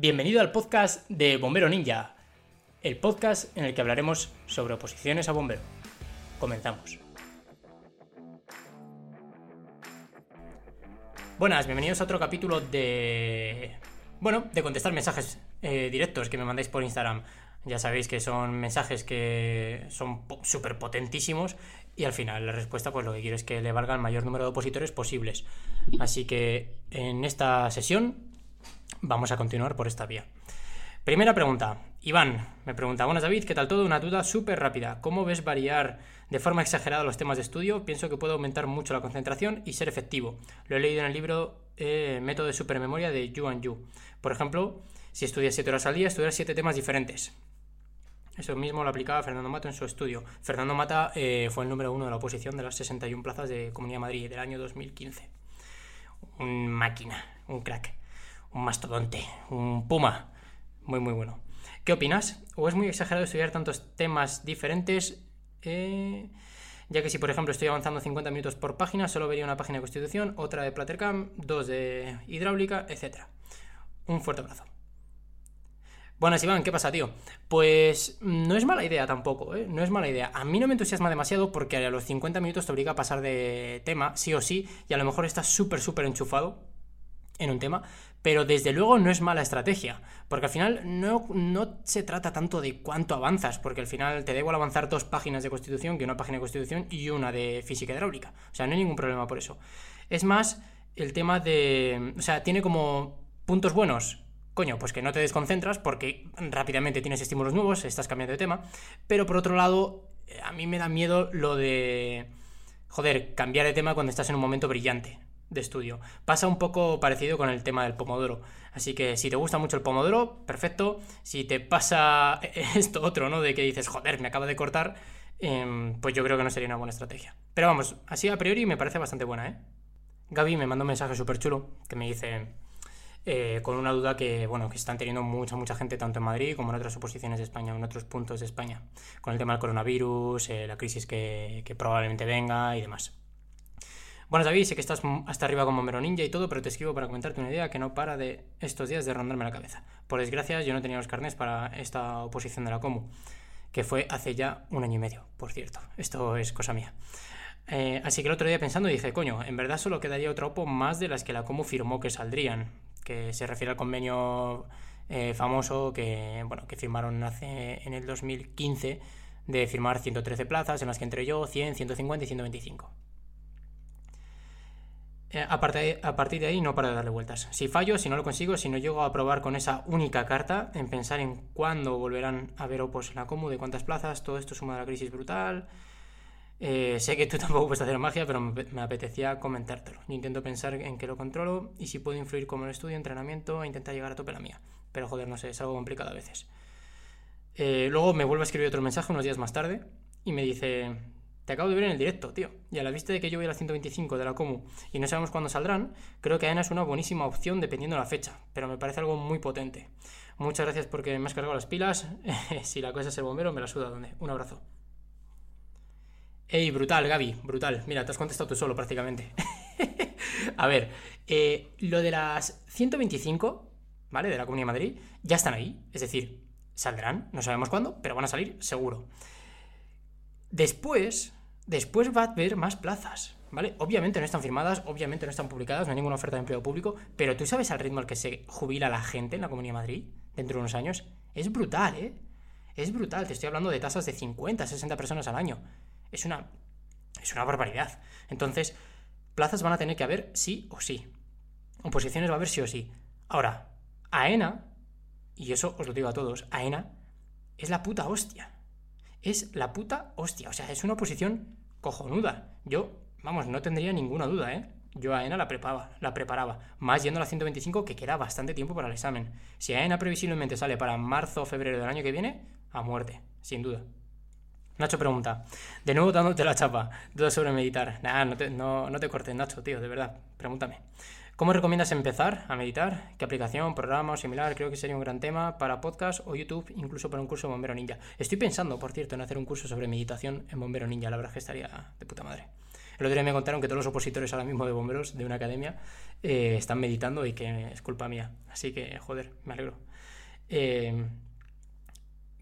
Bienvenido al podcast de Bombero Ninja, el podcast en el que hablaremos sobre oposiciones a bombero. Comenzamos. Buenas, bienvenidos a otro capítulo de... Bueno, de contestar mensajes eh, directos que me mandáis por Instagram. Ya sabéis que son mensajes que son súper potentísimos y al final la respuesta pues lo que quiero es que le valga el mayor número de opositores posibles. Así que en esta sesión vamos a continuar por esta vía. Primera pregunta. Iván me pregunta, buenas David, ¿qué tal todo? Una duda súper rápida. ¿Cómo ves variar de forma exagerada los temas de estudio? Pienso que puede aumentar mucho la concentración y ser efectivo. Lo he leído en el libro eh, Método de Supermemoria de Yuan Yu. Por ejemplo, si estudias 7 horas al día, estudiar 7 temas diferentes. Eso mismo lo aplicaba Fernando Mata en su estudio. Fernando Mata eh, fue el número uno de la oposición de las 61 plazas de Comunidad de Madrid del año 2015. Un máquina, un crack, un mastodonte, un puma. Muy, muy bueno. ¿Qué opinas? ¿O es muy exagerado estudiar tantos temas diferentes? Eh, ya que si, por ejemplo, estoy avanzando 50 minutos por página, solo vería una página de constitución, otra de Platercam, dos de hidráulica, etc. Un fuerte abrazo. Buenas, Iván, ¿qué pasa, tío? Pues no es mala idea tampoco, ¿eh? No es mala idea. A mí no me entusiasma demasiado porque a los 50 minutos te obliga a pasar de tema, sí o sí, y a lo mejor estás súper, súper enchufado en un tema, pero desde luego no es mala estrategia, porque al final no, no, se trata tanto de cuánto avanzas, porque al final te da igual avanzar dos páginas de constitución que una página de constitución y una de física hidráulica. O sea, no hay ningún problema por eso. Es más el tema de... O sea, tiene como puntos buenos coño, pues que no te desconcentras porque rápidamente tienes estímulos nuevos, estás cambiando de tema, pero por otro lado, a mí me da miedo lo de, joder, cambiar de tema cuando estás en un momento brillante de estudio. Pasa un poco parecido con el tema del pomodoro. Así que si te gusta mucho el pomodoro, perfecto. Si te pasa esto otro, ¿no? De que dices, joder, me acaba de cortar, em, pues yo creo que no sería una buena estrategia. Pero vamos, así a priori me parece bastante buena, ¿eh? Gaby me mandó un mensaje súper chulo que me dice, eh, con una duda que, bueno, que están teniendo mucha, mucha gente tanto en Madrid como en otras oposiciones de España, en otros puntos de España, con el tema del coronavirus, eh, la crisis que, probablemente venga y demás. Bueno, David, sé que estás hasta arriba como Mero Ninja y todo, pero te escribo para comentarte una idea que no para de estos días de rondarme la cabeza. Por desgracia, yo no tenía los carnes para esta oposición de la Comu, que fue hace ya un año y medio, por cierto. Esto es cosa mía. Eh, así que el otro día pensando dije, coño, en verdad solo quedaría otra OPO más de las que la Comu firmó que saldrían que se refiere al convenio eh, famoso que, bueno, que firmaron hace, en el 2015 de firmar 113 plazas, en las que entré yo 100, 150 y 125. Eh, a, partir de ahí no para de darle vueltas. Si fallo, si no lo consigo, si no llego a probar con esa única carta, en pensar en cuándo volverán a haber opos en la Comu, de cuántas plazas, todo esto suma a la crisis brutal, eh, sé que tú tampoco puedes hacer magia, pero me, apetecía comentártelo. Yo intento pensar en que lo controlo y si puedo influir como en estudio, entrenamiento e intentar llegar a tope la mía. Pero joder, no sé, es algo complicado a veces. Eh, luego me vuelve a escribir otro mensaje unos días más tarde y me dice, te acabo de ver en el directo, tío. Y a la vista de que yo voy a la 125 de la Comu y no sabemos cuándo saldrán, creo que AENA es una buenísima opción dependiendo de la fecha, pero me parece algo muy potente. Muchas gracias porque me has cargado las pilas. si la cosa es el bombero, me la suda donde. Un abrazo. Ey, brutal, Gaby, brutal. Mira, te has contestado tú solo prácticamente. a ver, eh, lo de las 125, ¿vale? De la Comunidad de Madrid, ya están ahí. Es decir, saldrán, no sabemos cuándo, pero van a salir seguro. Después, después va a haber más plazas, ¿vale? Obviamente no están firmadas, obviamente no están publicadas, no hay ninguna oferta de empleo público, pero tú sabes al ritmo al que se jubila la gente en la Comunidad de Madrid dentro de unos años. Es brutal, ¿eh? Es brutal, te estoy hablando de tasas de 50, 60 personas al año es una, es una barbaridad. Entonces, plazas van a tener que haber sí o sí. Oposiciones va a haber sí o sí. Ahora, AENA, y eso os lo digo a todos, AENA es la puta hostia. Es la puta hostia. O sea, es una oposición cojonuda. Yo, vamos, no tendría ninguna duda, ¿eh? Yo a AENA la preparaba, la preparaba. Más yendo a la 125, que queda bastante tiempo para el examen. Si AENA previsiblemente sale para marzo o febrero del año que viene, a muerte, sin duda. Nacho pregunta, de nuevo dándote la chapa, dudas sobre meditar. Nah, no no, no te cortes, Nacho, tío, de verdad, pregúntame. ¿Cómo recomiendas empezar a meditar? ¿Qué aplicación, programa o similar? Creo que sería un gran tema para podcast o YouTube, incluso para un curso de Bombero Ninja. Estoy pensando, por cierto, en hacer un curso sobre meditación en Bombero Ninja, la verdad es que estaría de puta madre. El otro día me contaron que todos los opositores ahora mismo de bomberos de una academia eh, están meditando y que es culpa mía. Así que, joder, me alegro. Eh,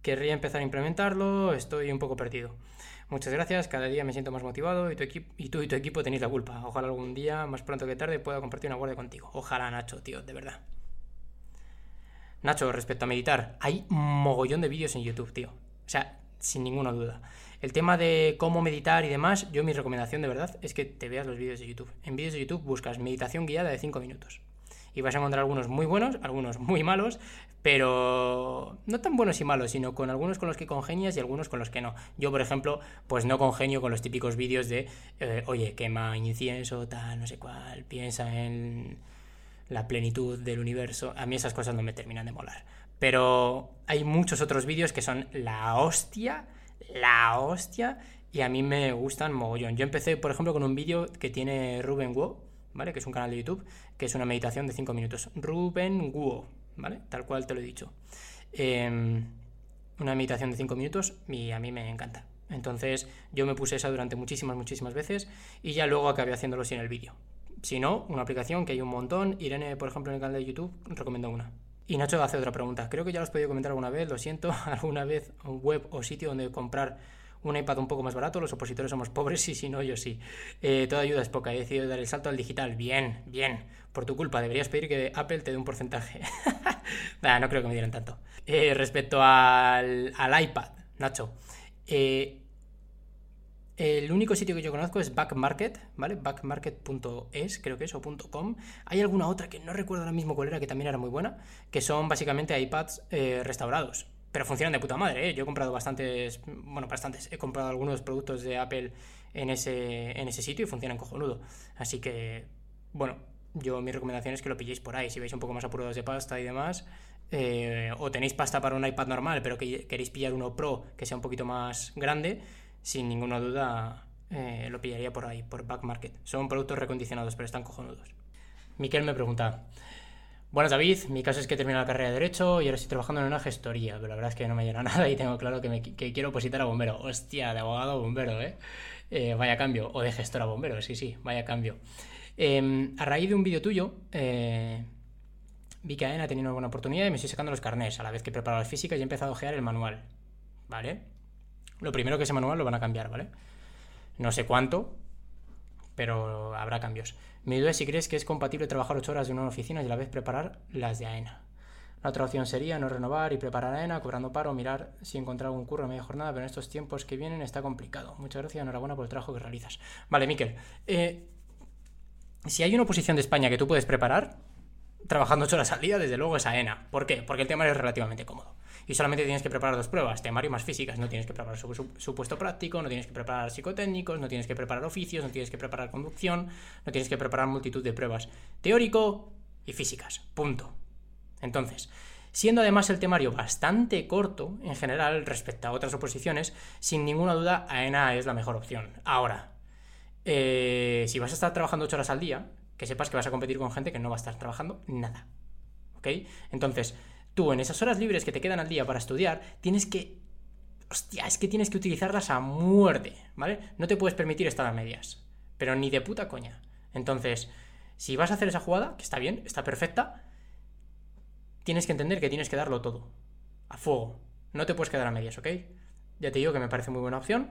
querría empezar a implementarlo, estoy un poco perdido. Muchas gracias, cada día me siento más motivado y, tú y tu equipo tenéis la culpa. Ojalá algún día, más pronto que tarde, pueda compartir una guardia contigo. Ojalá, Nacho, tío, de verdad. Nacho, respecto a meditar, hay mogollón de vídeos en YouTube, tío. O sea, sin ninguna duda. El tema de cómo meditar y demás, yo mi recomendación de verdad es que te veas los vídeos de YouTube. En vídeos de YouTube buscas meditación guiada de 5 minutos. Y vas a encontrar algunos muy buenos, algunos muy malos, pero no tan buenos y malos, sino con algunos con los que congenias y algunos con los que no. Yo, por ejemplo, pues no congenio con los típicos vídeos de, eh, oye, quema incienso, tal, no sé cuál, piensa en la plenitud del universo. A mí esas cosas no me terminan de molar. Pero hay muchos otros vídeos que son la hostia, la hostia, y a mí me gustan mogollón. Yo empecé, por ejemplo, con un vídeo que tiene Ruben Guo, ¿vale? Que es un canal de YouTube, que es una meditación de 5 minutos. Ruben Guo, ¿vale? Tal cual te lo he dicho. Em, una meditación de 5 minutos y a mí me encanta. Entonces yo me puse esa durante muchísimas, muchísimas veces y ya luego acabé haciéndolo sin el vídeo. Si no, una aplicación que hay un montón. Irene, por ejemplo, en el canal de YouTube, recomiendo una. Y Nacho hace otra pregunta. Creo que ya lo has podido comentar alguna vez, lo siento, alguna vez un web o sitio donde comprar un iPad un poco más barato, los opositores somos pobres y si no, yo sí. Eh, toda ayuda es poca, he decidido dar el salto al digital. Bien, bien, por tu culpa, deberías pedir que Apple te dé un porcentaje. no creo que me dieran tanto. Eh, respecto al, al, iPad, Nacho, eh, el único sitio que yo conozco es Backmarket, ¿vale? Backmarket.es, creo que es, o .com. Hay alguna otra que no recuerdo ahora mismo cuál era, que también era muy buena, que son básicamente iPads restaurados. Pero funcionan de puta madre, ¿eh? Yo he comprado bastantes, bueno, bastantes, he comprado algunos productos de Apple en ese, en ese sitio y funcionan cojonudo. Así que, bueno, yo mi recomendación es que lo pilléis por ahí. Si vais un poco más apurados de pasta y demás, eh, o tenéis pasta para un iPad normal, pero que queréis pillar uno Pro que sea un poquito más grande, sin ninguna duda eh, lo pillaría por ahí, por Back Market. Son productos recondicionados, pero están cojonudos. Miquel me pregunta. Buenas David, mi caso es que he terminado la carrera de Derecho y ahora estoy trabajando en una gestoría, pero la verdad es que no me llena nada y tengo claro que, quiero opositar a bombero. Hostia, de abogado a bombero, ¿eh? ¿eh? Vaya cambio. O de gestor a bombero, sí, sí, vaya cambio. Em, a raíz de un vídeo tuyo, eh, vi que AENA ha tenido una buena oportunidad y me estoy sacando los carnés a la vez que preparo las físicas y he empezado a ojear el manual. ¿Vale? Lo primero que ese manual lo van a cambiar, ¿vale? No sé cuánto, pero habrá cambios. Mi duda es si crees que es compatible trabajar 8 horas de una oficina y a la vez preparar las de AENA. La otra opción sería no renovar y preparar AENA, cobrando paro, mirar si encontrar algún curro a media jornada, pero en estos tiempos que vienen está complicado. Muchas gracias, enhorabuena por el trabajo que realizas. Vale, Miquel. Eh, si hay una oposición de España que tú puedes preparar, trabajando 8 horas al día, desde luego es AENA. ¿Por qué? Porque el tema es relativamente cómodo y solamente tienes que preparar dos pruebas, temario más físicas, no tienes que preparar supuesto práctico, no tienes que preparar psicotécnicos, no tienes que preparar oficios, no tienes que preparar conducción, no tienes que preparar multitud de pruebas teórico y físicas, punto. Entonces, siendo además el temario bastante corto en general respecto a otras oposiciones, sin ninguna duda AENA es la mejor opción. Ahora, eh, si vas a estar trabajando 8 horas al día, que sepas que vas a competir con gente que no va a estar trabajando nada. ¿Ok? Entonces, tú en esas horas libres que te quedan al día para estudiar, tienes que... Hostia, es que tienes que utilizarlas a muerte, ¿vale? No te puedes permitir estar a medias, pero ni de puta coña. Entonces, si vas a hacer esa jugada, que está bien, está perfecta, tienes que entender que tienes que darlo todo, a fuego. No te puedes quedar a medias, ¿ok? Ya te digo que me parece muy buena opción,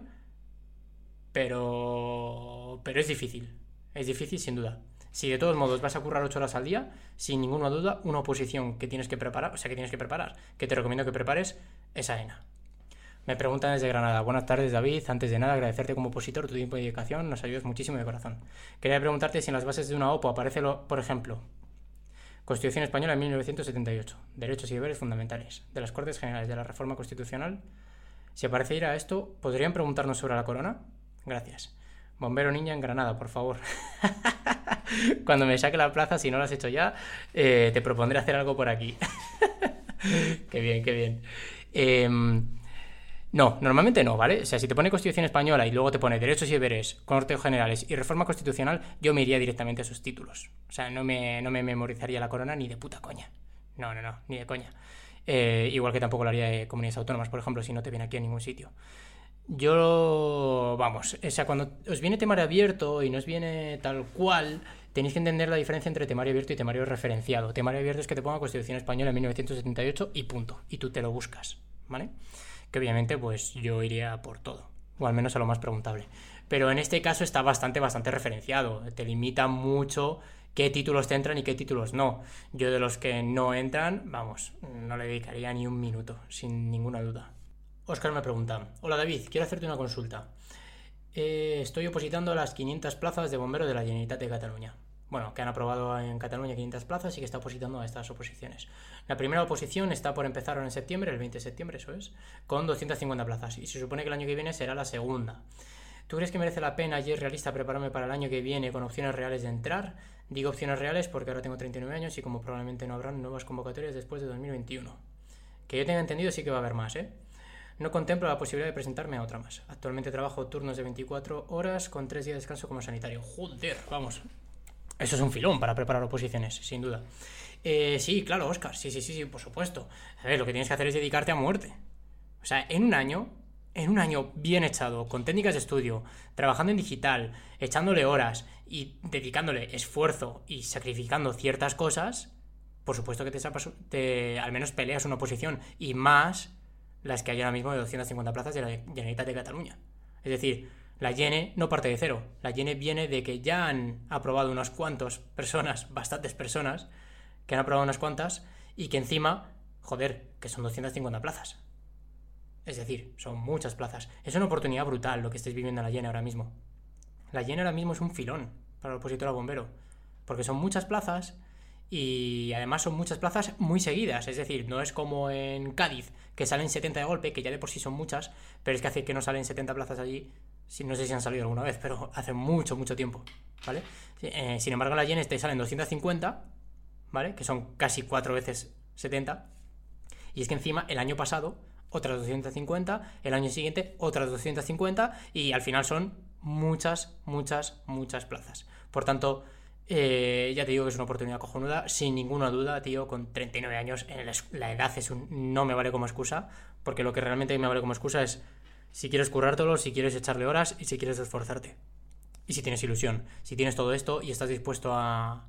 pero... pero es difícil. Es difícil sin duda. Si de todos modos vas a currar 8 horas al día, sin ninguna duda, una oposición que tienes que preparar, o sea, que tienes que preparar, que te recomiendo que prepares, es AENA. Me preguntan desde Granada. Buenas tardes, David. Antes de nada, agradecerte como opositor tu tiempo y dedicación. Nos ayudas muchísimo de corazón. Quería preguntarte si en las bases de una OPO aparece, lo, por ejemplo, Constitución Española de 1978, Derechos y Deberes Fundamentales, de las Cortes Generales de la Reforma Constitucional. Si aparece ir a esto, ¿podrían preguntarnos sobre la corona? Gracias. Bombero niña en Granada, por favor. Cuando me saque la plaza, si no lo has hecho ya, eh, te propondré hacer algo por aquí. qué bien, qué bien. Em, no, normalmente no, ¿vale? O sea, si te pone Constitución Española y luego te pone Derechos y Deberes, Cortes Generales y Reforma Constitucional, yo me iría directamente a esos títulos. O sea, no me, no me memorizaría la corona ni de puta coña. No, no, no, ni de coña. Eh, igual que tampoco lo haría de comunidades autónomas, por ejemplo, si no te viene aquí a ningún sitio. Yo, vamos, o sea, cuando os viene temario abierto y no os viene tal cual, tenéis que entender la diferencia entre temario abierto y temario referenciado. Temario abierto es que te ponga Constitución Española en 1978 y punto, y tú te lo buscas, ¿vale? Que obviamente, pues yo iría por todo, o al menos a lo más preguntable. Pero en este caso está bastante, bastante referenciado, te limita mucho qué títulos te entran y qué títulos no. Yo de los que no entran, vamos, no le dedicaría ni un minuto, sin ninguna duda. Oscar me pregunta, hola David, quiero hacerte una consulta. Eh, estoy opositando a las 500 plazas de bomberos de la Generalitat de Cataluña. Bueno, que han aprobado en Cataluña 500 plazas y que está opositando a estas oposiciones. La primera oposición está por empezar en septiembre, el 20 de septiembre, eso es, con 250 plazas. Y se supone que el año que viene será la segunda. ¿Tú crees que merece la pena y es realista prepararme para el año que viene con opciones reales de entrar? Digo opciones reales porque ahora tengo 39 años y como probablemente no habrán nuevas convocatorias después de 2021. Que yo tenga entendido sí que va a haber más, ¿eh? No contemplo la posibilidad de presentarme a otra más. Actualmente trabajo turnos de 24 horas con 3 días de descanso como sanitario. Joder, vamos. Eso es un filón para preparar oposiciones, sin duda. Eh, sí, claro, Oscar. Sí, sí, sí, sí, por supuesto. A ver, lo que tienes que hacer es dedicarte a muerte. O sea, en un año, en un año bien echado, con técnicas de estudio, trabajando en digital, echándole horas y dedicándole esfuerzo y sacrificando ciertas cosas, por supuesto que te, te al menos peleas una oposición. Y más las que hay ahora mismo de 250 plazas de la Generalitat de Cataluña. Es decir, la Yene no parte de cero. La Yene viene de que ya han aprobado unas cuantas personas, bastantes personas, que han aprobado unas cuantas y que encima, joder, que son 250 plazas. Es decir, son muchas plazas. Es una oportunidad brutal lo que estáis viviendo en la Yene ahora mismo. La Yene ahora mismo es un filón para el opositor a bombero. Porque son muchas plazas y además son muchas plazas muy seguidas, es decir, no es como en Cádiz, que salen 70 de golpe, que ya de por sí son muchas, pero es que hace que no salen 70 plazas allí, no sé si han salido alguna vez, pero hace mucho, mucho tiempo, ¿vale? Eh, sin embargo, en la Yenes te salen 250, ¿vale? Que son casi cuatro veces 70, y es que encima el año pasado otras 250, el año siguiente otras 250, y al final son muchas, muchas, muchas plazas. Por tanto, eh, ya te digo que es una oportunidad cojonuda, sin ninguna duda, tío, con 39 años, la edad es no me vale como excusa, porque lo que realmente me vale como excusa es si quieres currártelo, si quieres echarle horas y si quieres esforzarte. Y si tienes ilusión, si tienes todo esto y estás dispuesto a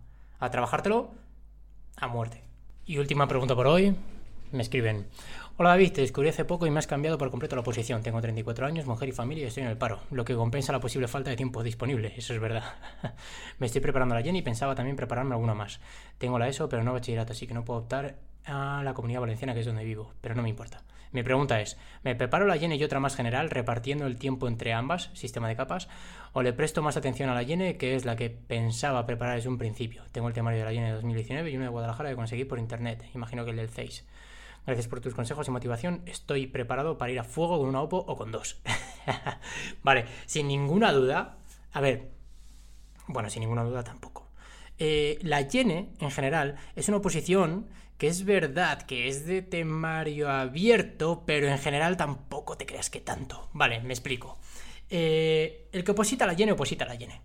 trabajártelo, a muerte. Y última pregunta por hoy, me escriben, Hola David, te descubrí hace poco y me has cambiado por completo la posición. Tengo 34 años, mujer y familia y estoy en el paro, lo que compensa la posible falta de tiempo disponible, eso es verdad. me estoy preparando la Jenny y pensaba también prepararme alguna más. Tengo la ESO, pero no bachillerato, así que no puedo optar a la comunidad valenciana, que es donde vivo, pero no me importa. Mi pregunta es, ¿me preparo la Yene y otra más general repartiendo el tiempo entre ambas, sistema de capas, o le presto más atención a la Yene, que es la que pensaba preparar desde un principio? Tengo el temario de la Yene de 2019 y uno de Guadalajara que conseguí por internet, imagino que el del CEIS. Gracias por tus consejos y motivación. Estoy preparado para ir a fuego con una OPO o con dos. vale, sin ninguna duda. A ver, bueno, sin ninguna duda tampoco. Eh, la Yene, en general, es una oposición que es verdad que es de temario abierto, pero en general tampoco te creas que tanto. Vale, me explico. Eh, el que oposita la Yene, oposita la Yene.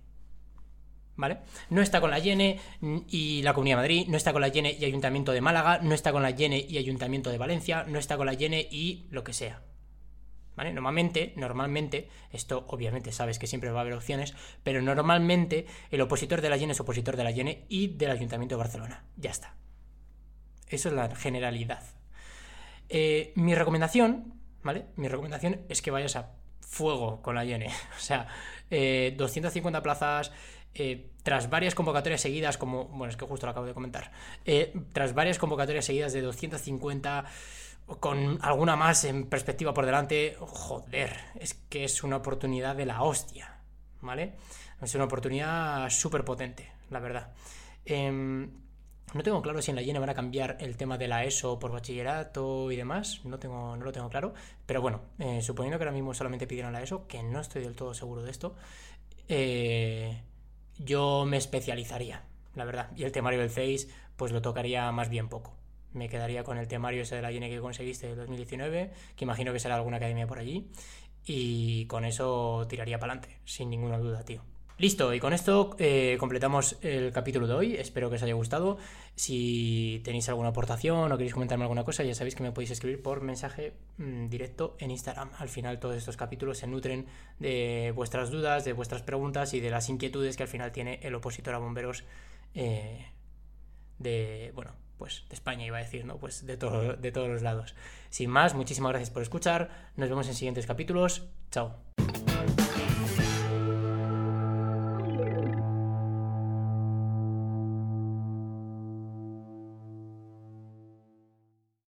¿Vale? No está con la Yene y la Comunidad de Madrid, no está con la Yene y Ayuntamiento de Málaga, no está con la Yene y Ayuntamiento de Valencia, no está con la Yene y lo que sea. ¿Vale? Normalmente, normalmente, esto obviamente sabes que siempre va a haber opciones, pero normalmente el opositor de la Yene es opositor de la Yene y del Ayuntamiento de Barcelona. Ya está. Eso es la generalidad. Eh, mi recomendación, ¿vale? Mi recomendación es que vayas a fuego con la Yene. O sea, 250 eh, plazas, eh, tras varias convocatorias seguidas, como, bueno, es que justo lo acabo de comentar, eh, tras varias convocatorias seguidas de 250, con alguna más en perspectiva por delante, joder, es que es una oportunidad de la hostia, ¿vale? Es una oportunidad súper potente, la verdad. Em, no tengo claro si en la llena van a cambiar el tema de la ESO por bachillerato y demás. No, tengo, no lo tengo claro. Pero bueno, eh, suponiendo que ahora mismo solamente pidieron la ESO, que no estoy del todo seguro de esto, eh, yo me especializaría, la verdad. Y el temario del Face, pues lo tocaría más bien poco. Me quedaría con el temario ese de la INE que conseguiste de 2019, que imagino que será alguna academia por allí. Y con eso tiraría para adelante, sin ninguna duda, tío. Listo, y con esto eh, completamos el capítulo de hoy. Espero que os haya gustado. Si tenéis alguna aportación o queréis comentarme alguna cosa, ya sabéis que me podéis escribir por mensaje mm, directo en Instagram. Al final todos estos capítulos se nutren de vuestras dudas, de vuestras preguntas y de las inquietudes que al final tiene el opositor a bomberos eh, de, bueno, pues de España iba a decir, ¿no? Pues de, de todos los lados. Sin más, muchísimas gracias por escuchar. Nos vemos en siguientes capítulos. Chao.